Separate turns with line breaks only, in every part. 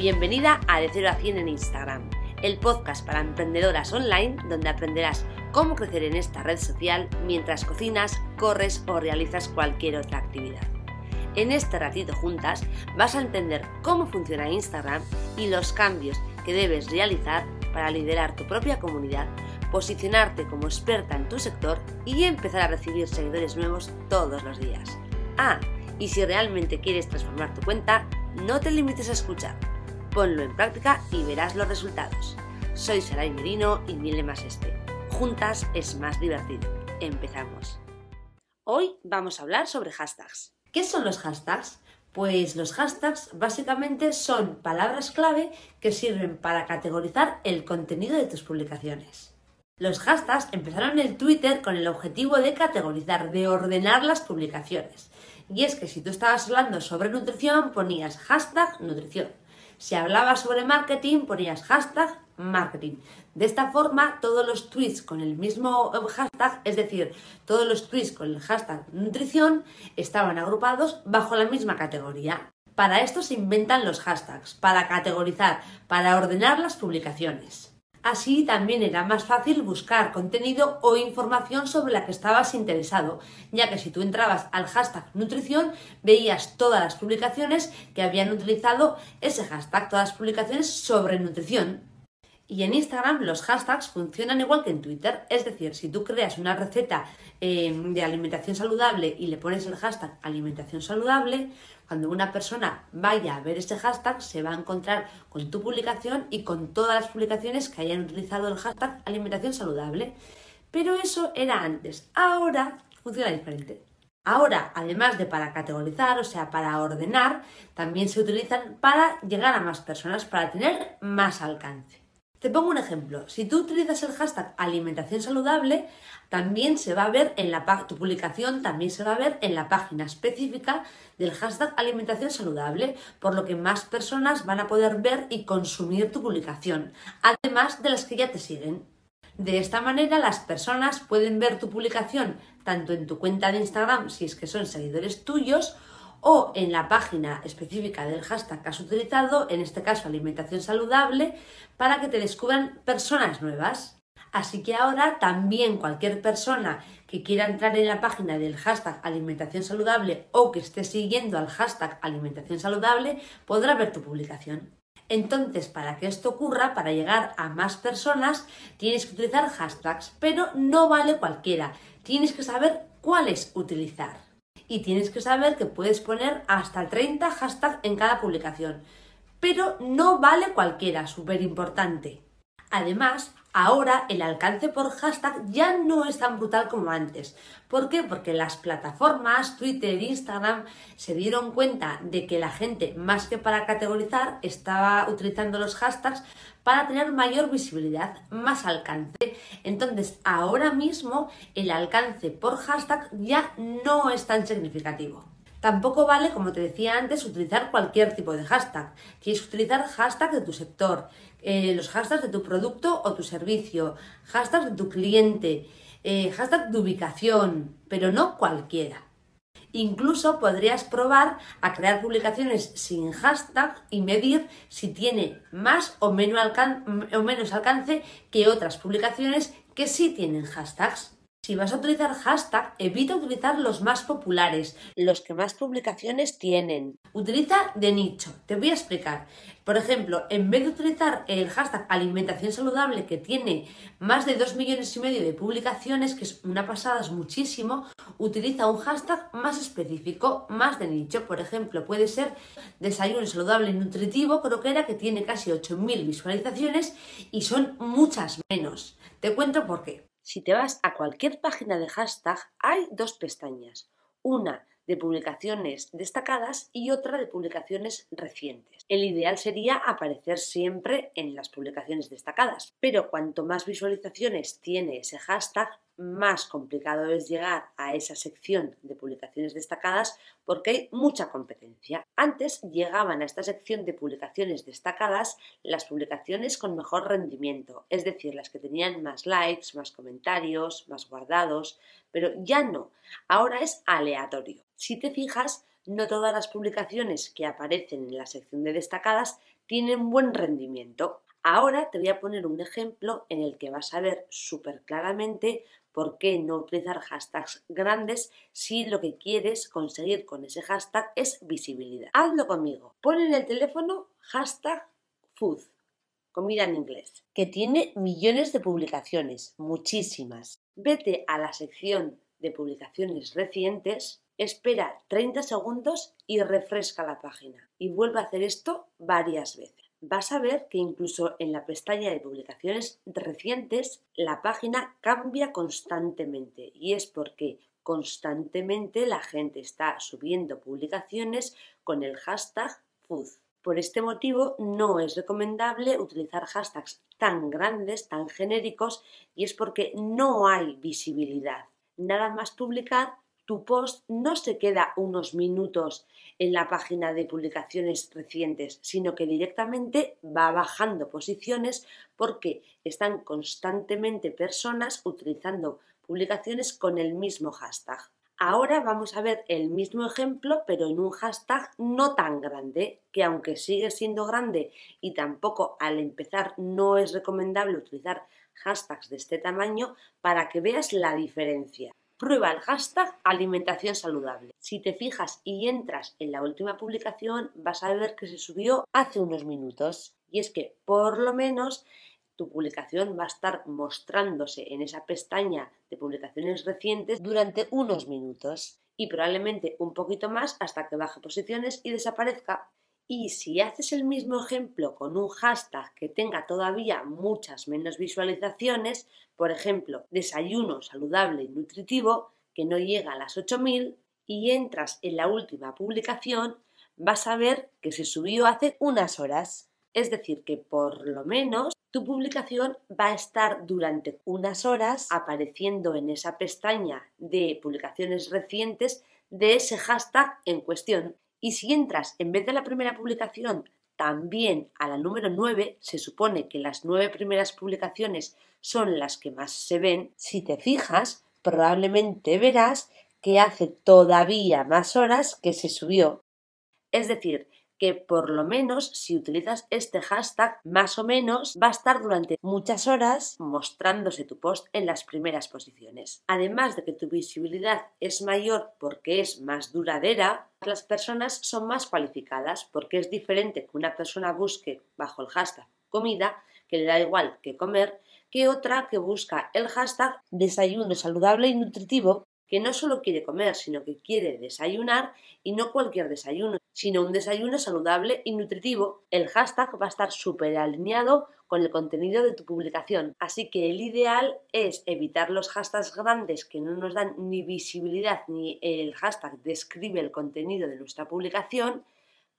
Bienvenida a De Cero a 100 en Instagram, el podcast para emprendedoras online donde aprenderás cómo crecer en esta red social mientras cocinas, corres o realizas cualquier otra actividad. En este ratito juntas vas a entender cómo funciona Instagram y los cambios que debes realizar para liderar tu propia comunidad, posicionarte como experta en tu sector y empezar a recibir seguidores nuevos todos los días. Ah, y si realmente quieres transformar tu cuenta, no te limites a escuchar Ponlo en práctica y verás los resultados. Soy Saray Merino y mi lema es este. Juntas es más divertido. Empezamos. Hoy vamos a hablar sobre hashtags. ¿Qué son los hashtags? Pues los hashtags básicamente son palabras clave que sirven para categorizar el contenido de tus publicaciones. Los hashtags empezaron en Twitter con el objetivo de categorizar, de ordenar las publicaciones. Y es que si tú estabas hablando sobre nutrición, ponías hashtag nutrición. Si hablabas sobre marketing, ponías hashtag marketing. De esta forma, todos los tweets con el mismo hashtag, es decir, todos los tweets con el hashtag nutrición, estaban agrupados bajo la misma categoría. Para esto se inventan los hashtags, para categorizar, para ordenar las publicaciones. Así también era más fácil buscar contenido o información sobre la que estabas interesado, ya que si tú entrabas al hashtag nutrición veías todas las publicaciones que habían utilizado ese hashtag, todas las publicaciones sobre nutrición. Y en Instagram los hashtags funcionan igual que en Twitter, es decir, si tú creas una receta eh, de alimentación saludable y le pones el hashtag alimentación saludable, cuando una persona vaya a ver este hashtag se va a encontrar con tu publicación y con todas las publicaciones que hayan utilizado el hashtag alimentación saludable. Pero eso era antes, ahora funciona diferente. Ahora, además de para categorizar, o sea, para ordenar, también se utilizan para llegar a más personas, para tener más alcance. Te pongo un ejemplo. Si tú utilizas el hashtag alimentación saludable, también se va a ver en la tu publicación, también se va a ver en la página específica del hashtag alimentación saludable, por lo que más personas van a poder ver y consumir tu publicación, además de las que ya te siguen. De esta manera las personas pueden ver tu publicación tanto en tu cuenta de Instagram si es que son seguidores tuyos o en la página específica del hashtag que has utilizado, en este caso alimentación saludable, para que te descubran personas nuevas. Así que ahora también cualquier persona que quiera entrar en la página del hashtag alimentación saludable o que esté siguiendo al hashtag alimentación saludable podrá ver tu publicación. Entonces, para que esto ocurra, para llegar a más personas, tienes que utilizar hashtags, pero no vale cualquiera. Tienes que saber cuáles utilizar y tienes que saber que puedes poner hasta 30 hashtags en cada publicación. Pero no vale cualquiera, súper importante. Además, ahora el alcance por hashtag ya no es tan brutal como antes. ¿Por qué? Porque las plataformas, Twitter, Instagram, se dieron cuenta de que la gente, más que para categorizar, estaba utilizando los hashtags para tener mayor visibilidad, más alcance. Entonces, ahora mismo el alcance por hashtag ya no es tan significativo. Tampoco vale, como te decía antes, utilizar cualquier tipo de hashtag. Tienes que utilizar hashtag de tu sector, eh, los hashtags de tu producto o tu servicio, hashtags de tu cliente, eh, hashtag de ubicación, pero no cualquiera. Incluso podrías probar a crear publicaciones sin hashtag y medir si tiene más o menos alcance que otras publicaciones que sí tienen hashtags. Si vas a utilizar hashtag, evita utilizar los más populares, los que más publicaciones tienen. Utiliza de nicho. Te voy a explicar. Por ejemplo, en vez de utilizar el hashtag alimentación saludable que tiene más de 2 millones y medio de publicaciones, que es una pasada, es muchísimo, utiliza un hashtag más específico, más de nicho. Por ejemplo, puede ser desayuno saludable y nutritivo, creo que era que tiene casi 8.000 visualizaciones y son muchas menos. Te cuento por qué. Si te vas a cualquier página de hashtag, hay dos pestañas. Una de publicaciones destacadas y otra de publicaciones recientes. El ideal sería aparecer siempre en las publicaciones destacadas, pero cuanto más visualizaciones tiene ese hashtag, más complicado es llegar a esa sección de publicaciones destacadas porque hay mucha competencia. Antes llegaban a esta sección de publicaciones destacadas las publicaciones con mejor rendimiento, es decir, las que tenían más likes, más comentarios, más guardados, pero ya no. Ahora es aleatorio. Si te fijas, no todas las publicaciones que aparecen en la sección de destacadas tienen buen rendimiento. Ahora te voy a poner un ejemplo en el que vas a ver súper claramente por qué no utilizar hashtags grandes si lo que quieres conseguir con ese hashtag es visibilidad. Hazlo conmigo. Pon en el teléfono hashtag food, comida en inglés, que tiene millones de publicaciones, muchísimas. Vete a la sección de publicaciones recientes, espera 30 segundos y refresca la página. Y vuelve a hacer esto varias veces. Vas a ver que incluso en la pestaña de publicaciones recientes la página cambia constantemente y es porque constantemente la gente está subiendo publicaciones con el hashtag food. Por este motivo no es recomendable utilizar hashtags tan grandes, tan genéricos y es porque no hay visibilidad nada más publicar, tu post no se queda unos minutos en la página de publicaciones recientes, sino que directamente va bajando posiciones porque están constantemente personas utilizando publicaciones con el mismo hashtag. Ahora vamos a ver el mismo ejemplo, pero en un hashtag no tan grande, que aunque sigue siendo grande y tampoco al empezar no es recomendable utilizar hashtags de este tamaño para que veas la diferencia. Prueba el hashtag alimentación saludable. Si te fijas y entras en la última publicación, vas a ver que se subió hace unos minutos. Y es que por lo menos tu publicación va a estar mostrándose en esa pestaña de publicaciones recientes durante unos minutos y probablemente un poquito más hasta que baje posiciones y desaparezca. Y si haces el mismo ejemplo con un hashtag que tenga todavía muchas menos visualizaciones, por ejemplo, desayuno saludable y nutritivo, que no llega a las 8000, y entras en la última publicación, vas a ver que se subió hace unas horas. Es decir, que por lo menos tu publicación va a estar durante unas horas apareciendo en esa pestaña de publicaciones recientes de ese hashtag en cuestión. Y si entras en vez de la primera publicación también a la número 9, se supone que las nueve primeras publicaciones son las que más se ven. Si te fijas, probablemente verás que hace todavía más horas que se subió. Es decir, que por lo menos si utilizas este hashtag, más o menos va a estar durante muchas horas mostrándose tu post en las primeras posiciones. Además de que tu visibilidad es mayor porque es más duradera, las personas son más cualificadas porque es diferente que una persona busque bajo el hashtag comida, que le da igual que comer, que otra que busca el hashtag desayuno saludable y nutritivo que no solo quiere comer, sino que quiere desayunar y no cualquier desayuno, sino un desayuno saludable y nutritivo. El hashtag va a estar súper alineado con el contenido de tu publicación. Así que el ideal es evitar los hashtags grandes que no nos dan ni visibilidad ni el hashtag describe el contenido de nuestra publicación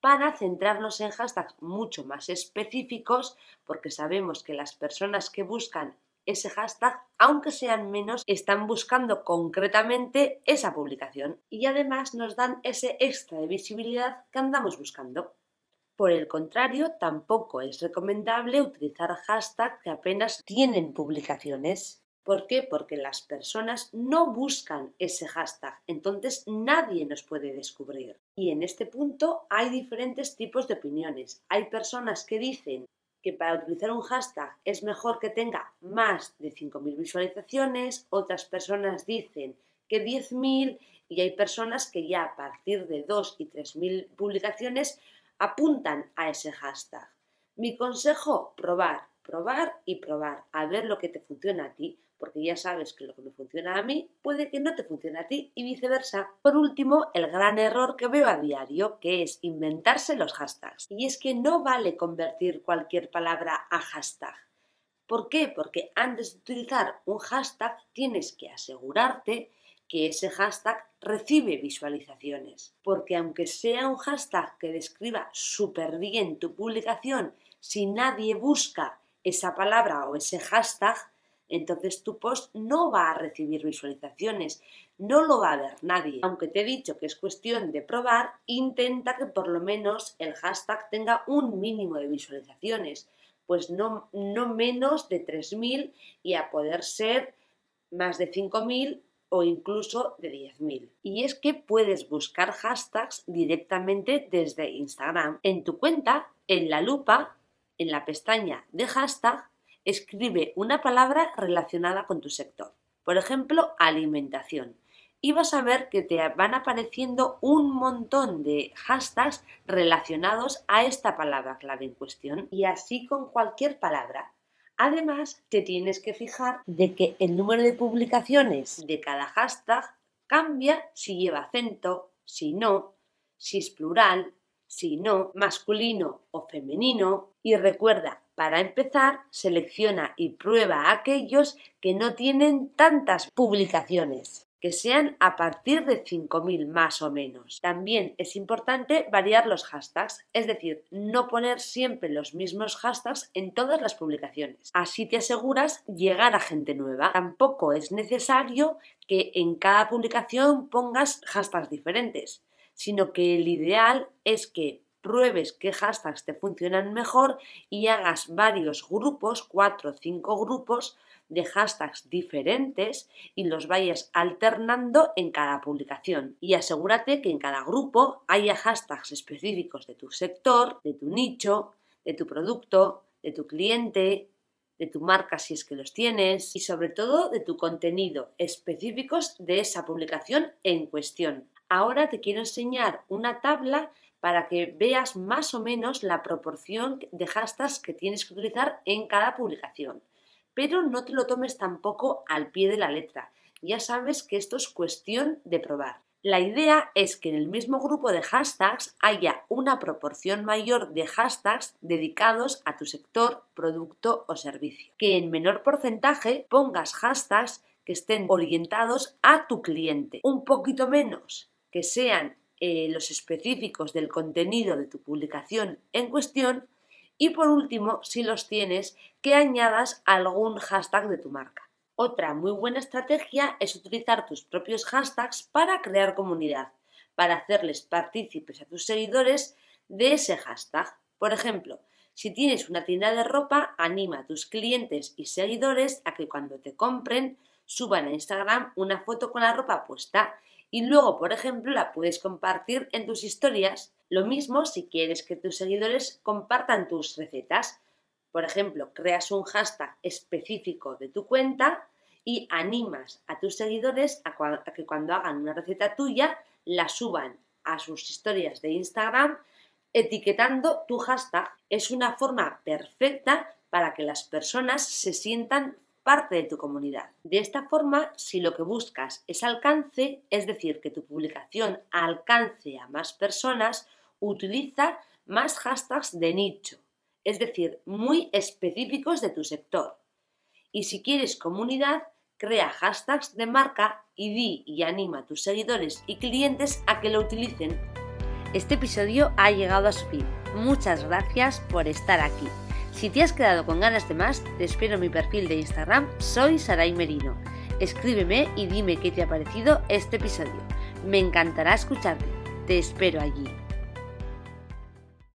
para centrarnos en hashtags mucho más específicos porque sabemos que las personas que buscan ese hashtag, aunque sean menos, están buscando concretamente esa publicación y además nos dan ese extra de visibilidad que andamos buscando. Por el contrario, tampoco es recomendable utilizar hashtags que apenas tienen publicaciones. ¿Por qué? Porque las personas no buscan ese hashtag, entonces nadie nos puede descubrir. Y en este punto hay diferentes tipos de opiniones. Hay personas que dicen que para utilizar un hashtag es mejor que tenga más de 5.000 visualizaciones, otras personas dicen que 10.000 y hay personas que ya a partir de 2 y 3.000 publicaciones apuntan a ese hashtag. Mi consejo, probar, probar y probar, a ver lo que te funciona a ti, porque ya sabes que lo que me funciona a mí puede que no te funcione a ti y viceversa. Por último, el gran error que veo a diario, que es inventarse los hashtags. Y es que no vale convertir cualquier palabra a hashtag. ¿Por qué? Porque antes de utilizar un hashtag tienes que asegurarte que ese hashtag recibe visualizaciones. Porque aunque sea un hashtag que describa súper bien tu publicación, si nadie busca esa palabra o ese hashtag, entonces tu post no va a recibir visualizaciones, no lo va a ver nadie. Aunque te he dicho que es cuestión de probar, intenta que por lo menos el hashtag tenga un mínimo de visualizaciones, pues no, no menos de 3.000 y a poder ser más de 5.000 o incluso de 10.000. Y es que puedes buscar hashtags directamente desde Instagram. En tu cuenta, en la lupa, en la pestaña de hashtag, escribe una palabra relacionada con tu sector. Por ejemplo, alimentación. Y vas a ver que te van apareciendo un montón de hashtags relacionados a esta palabra clave en cuestión. Y así con cualquier palabra. Además, te tienes que fijar de que el número de publicaciones de cada hashtag cambia si lleva acento, si no, si es plural, si no, masculino o femenino. Y recuerda, para empezar, selecciona y prueba aquellos que no tienen tantas publicaciones que sean a partir de 5.000 más o menos. También es importante variar los hashtags, es decir, no poner siempre los mismos hashtags en todas las publicaciones. Así te aseguras llegar a gente nueva. Tampoco es necesario que en cada publicación pongas hashtags diferentes, sino que el ideal es que pruebes qué hashtags te funcionan mejor y hagas varios grupos, cuatro o cinco grupos, de hashtags diferentes y los vayas alternando en cada publicación. Y asegúrate que en cada grupo haya hashtags específicos de tu sector, de tu nicho, de tu producto, de tu cliente, de tu marca si es que los tienes y sobre todo de tu contenido específicos de esa publicación en cuestión. Ahora te quiero enseñar una tabla para que veas más o menos la proporción de hashtags que tienes que utilizar en cada publicación pero no te lo tomes tampoco al pie de la letra. Ya sabes que esto es cuestión de probar. La idea es que en el mismo grupo de hashtags haya una proporción mayor de hashtags dedicados a tu sector, producto o servicio. Que en menor porcentaje pongas hashtags que estén orientados a tu cliente. Un poquito menos que sean eh, los específicos del contenido de tu publicación en cuestión y por último, si los tienes, que añadas algún hashtag de tu marca. Otra muy buena estrategia es utilizar tus propios hashtags para crear comunidad, para hacerles partícipes a tus seguidores de ese hashtag. Por ejemplo, si tienes una tienda de ropa, anima a tus clientes y seguidores a que cuando te compren suban a Instagram una foto con la ropa puesta y luego, por ejemplo, la puedes compartir en tus historias. Lo mismo si quieres que tus seguidores compartan tus recetas. Por ejemplo, creas un hashtag específico de tu cuenta y animas a tus seguidores a, que cuando hagan una receta tuya la suban a sus historias de Instagram etiquetando tu hashtag. Es una forma perfecta para que las personas se sientan parte de tu comunidad. De esta forma, si lo que buscas es alcance, es decir, que tu publicación alcance a más personas, utiliza más hashtags de nicho, es decir, muy específicos de tu sector. Y si quieres comunidad, crea hashtags de marca y di y anima a tus seguidores y clientes a que lo utilicen. Este episodio ha llegado a su fin. Muchas gracias por estar aquí. Si te has quedado con ganas de más, te espero en mi perfil de Instagram, soy Saray Merino. Escríbeme y dime qué te ha parecido este episodio. Me encantará escucharte. Te espero allí.